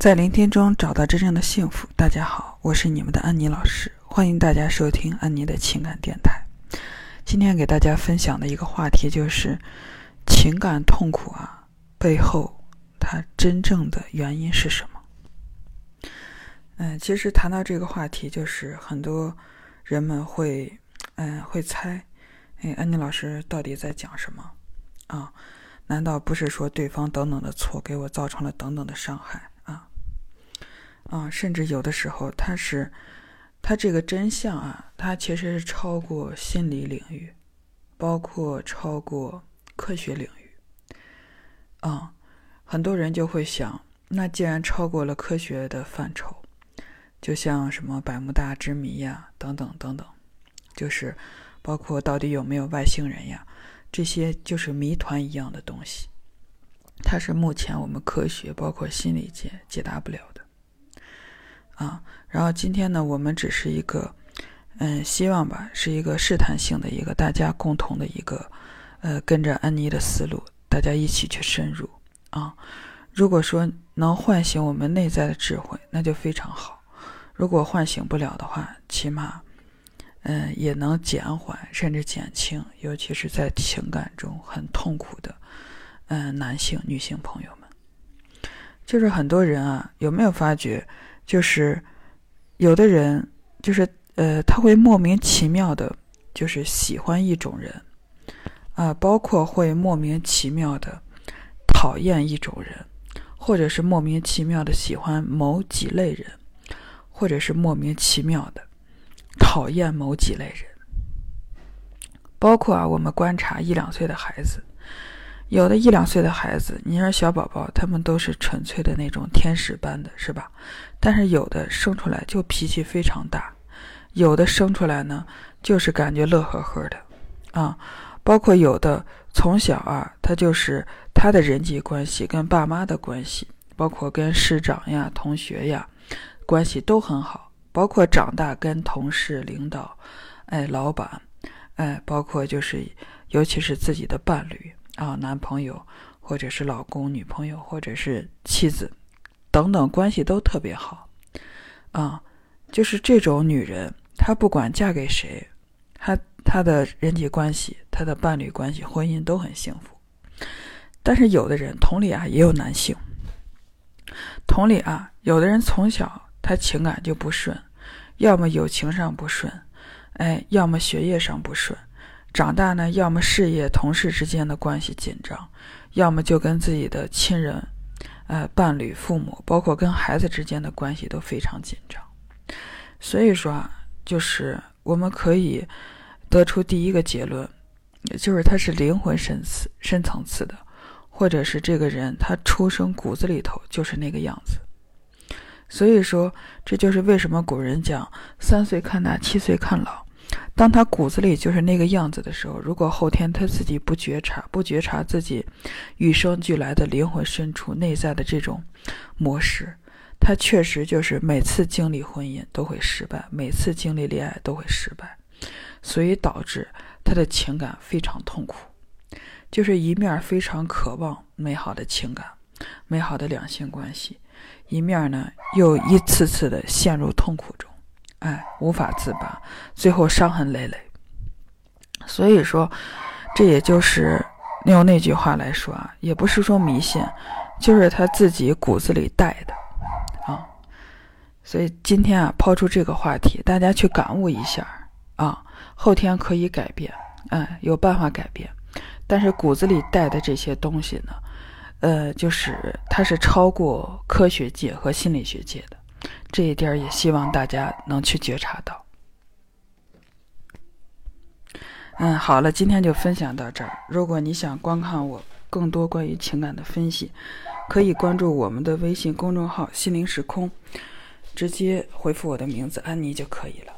在聆听中找到真正的幸福。大家好，我是你们的安妮老师，欢迎大家收听安妮的情感电台。今天给大家分享的一个话题就是情感痛苦啊，背后它真正的原因是什么？嗯，其实谈到这个话题，就是很多人们会嗯会猜，哎，安妮老师到底在讲什么啊？难道不是说对方等等的错给我造成了等等的伤害？啊，甚至有的时候，它是，它这个真相啊，它其实是超过心理领域，包括超过科学领域。啊，很多人就会想，那既然超过了科学的范畴，就像什么百慕大之谜呀，等等等等，就是包括到底有没有外星人呀，这些就是谜团一样的东西，它是目前我们科学包括心理界解答不了的。啊，然后今天呢，我们只是一个，嗯，希望吧，是一个试探性的一个大家共同的一个，呃，跟着安妮的思路，大家一起去深入啊。如果说能唤醒我们内在的智慧，那就非常好；如果唤醒不了的话，起码，嗯，也能减缓甚至减轻，尤其是在情感中很痛苦的，嗯，男性、女性朋友们，就是很多人啊，有没有发觉？就是有的人，就是呃，他会莫名其妙的，就是喜欢一种人，啊，包括会莫名其妙的讨厌一种人，或者是莫名其妙的喜欢某几类人，或者是莫名其妙的讨厌某几类人。包括啊，我们观察一两岁的孩子。有的一两岁的孩子，你说小宝宝，他们都是纯粹的那种天使般的，是吧？但是有的生出来就脾气非常大，有的生出来呢就是感觉乐呵呵的，啊，包括有的从小啊，他就是他的人际关系跟爸妈的关系，包括跟师长呀、同学呀关系都很好，包括长大跟同事、领导，哎，老板，哎，包括就是尤其是自己的伴侣。啊，男朋友，或者是老公、女朋友，或者是妻子，等等，关系都特别好。啊，就是这种女人，她不管嫁给谁，她她的人际关系、她的伴侣关系、婚姻都很幸福。但是有的人，同理啊，也有男性，同理啊，有的人从小他情感就不顺，要么友情上不顺，哎，要么学业上不顺。长大呢，要么事业、同事之间的关系紧张，要么就跟自己的亲人、呃伴侣、父母，包括跟孩子之间的关系都非常紧张。所以说啊，就是我们可以得出第一个结论，就是他是灵魂深次、深层次的，或者是这个人他出生骨子里头就是那个样子。所以说，这就是为什么古人讲“三岁看大，七岁看老”。当他骨子里就是那个样子的时候，如果后天他自己不觉察，不觉察自己与生俱来的灵魂深处内在的这种模式，他确实就是每次经历婚姻都会失败，每次经历恋爱都会失败，所以导致他的情感非常痛苦，就是一面非常渴望美好的情感、美好的两性关系，一面呢又一次次的陷入痛苦中。哎，无法自拔，最后伤痕累累。所以说，这也就是用那句话来说啊，也不是说迷信，就是他自己骨子里带的啊。所以今天啊，抛出这个话题，大家去感悟一下啊。后天可以改变，哎，有办法改变。但是骨子里带的这些东西呢，呃，就是它是超过科学界和心理学界的。这一点也希望大家能去觉察到。嗯，好了，今天就分享到这儿。如果你想观看我更多关于情感的分析，可以关注我们的微信公众号“心灵时空”，直接回复我的名字“安妮”就可以了。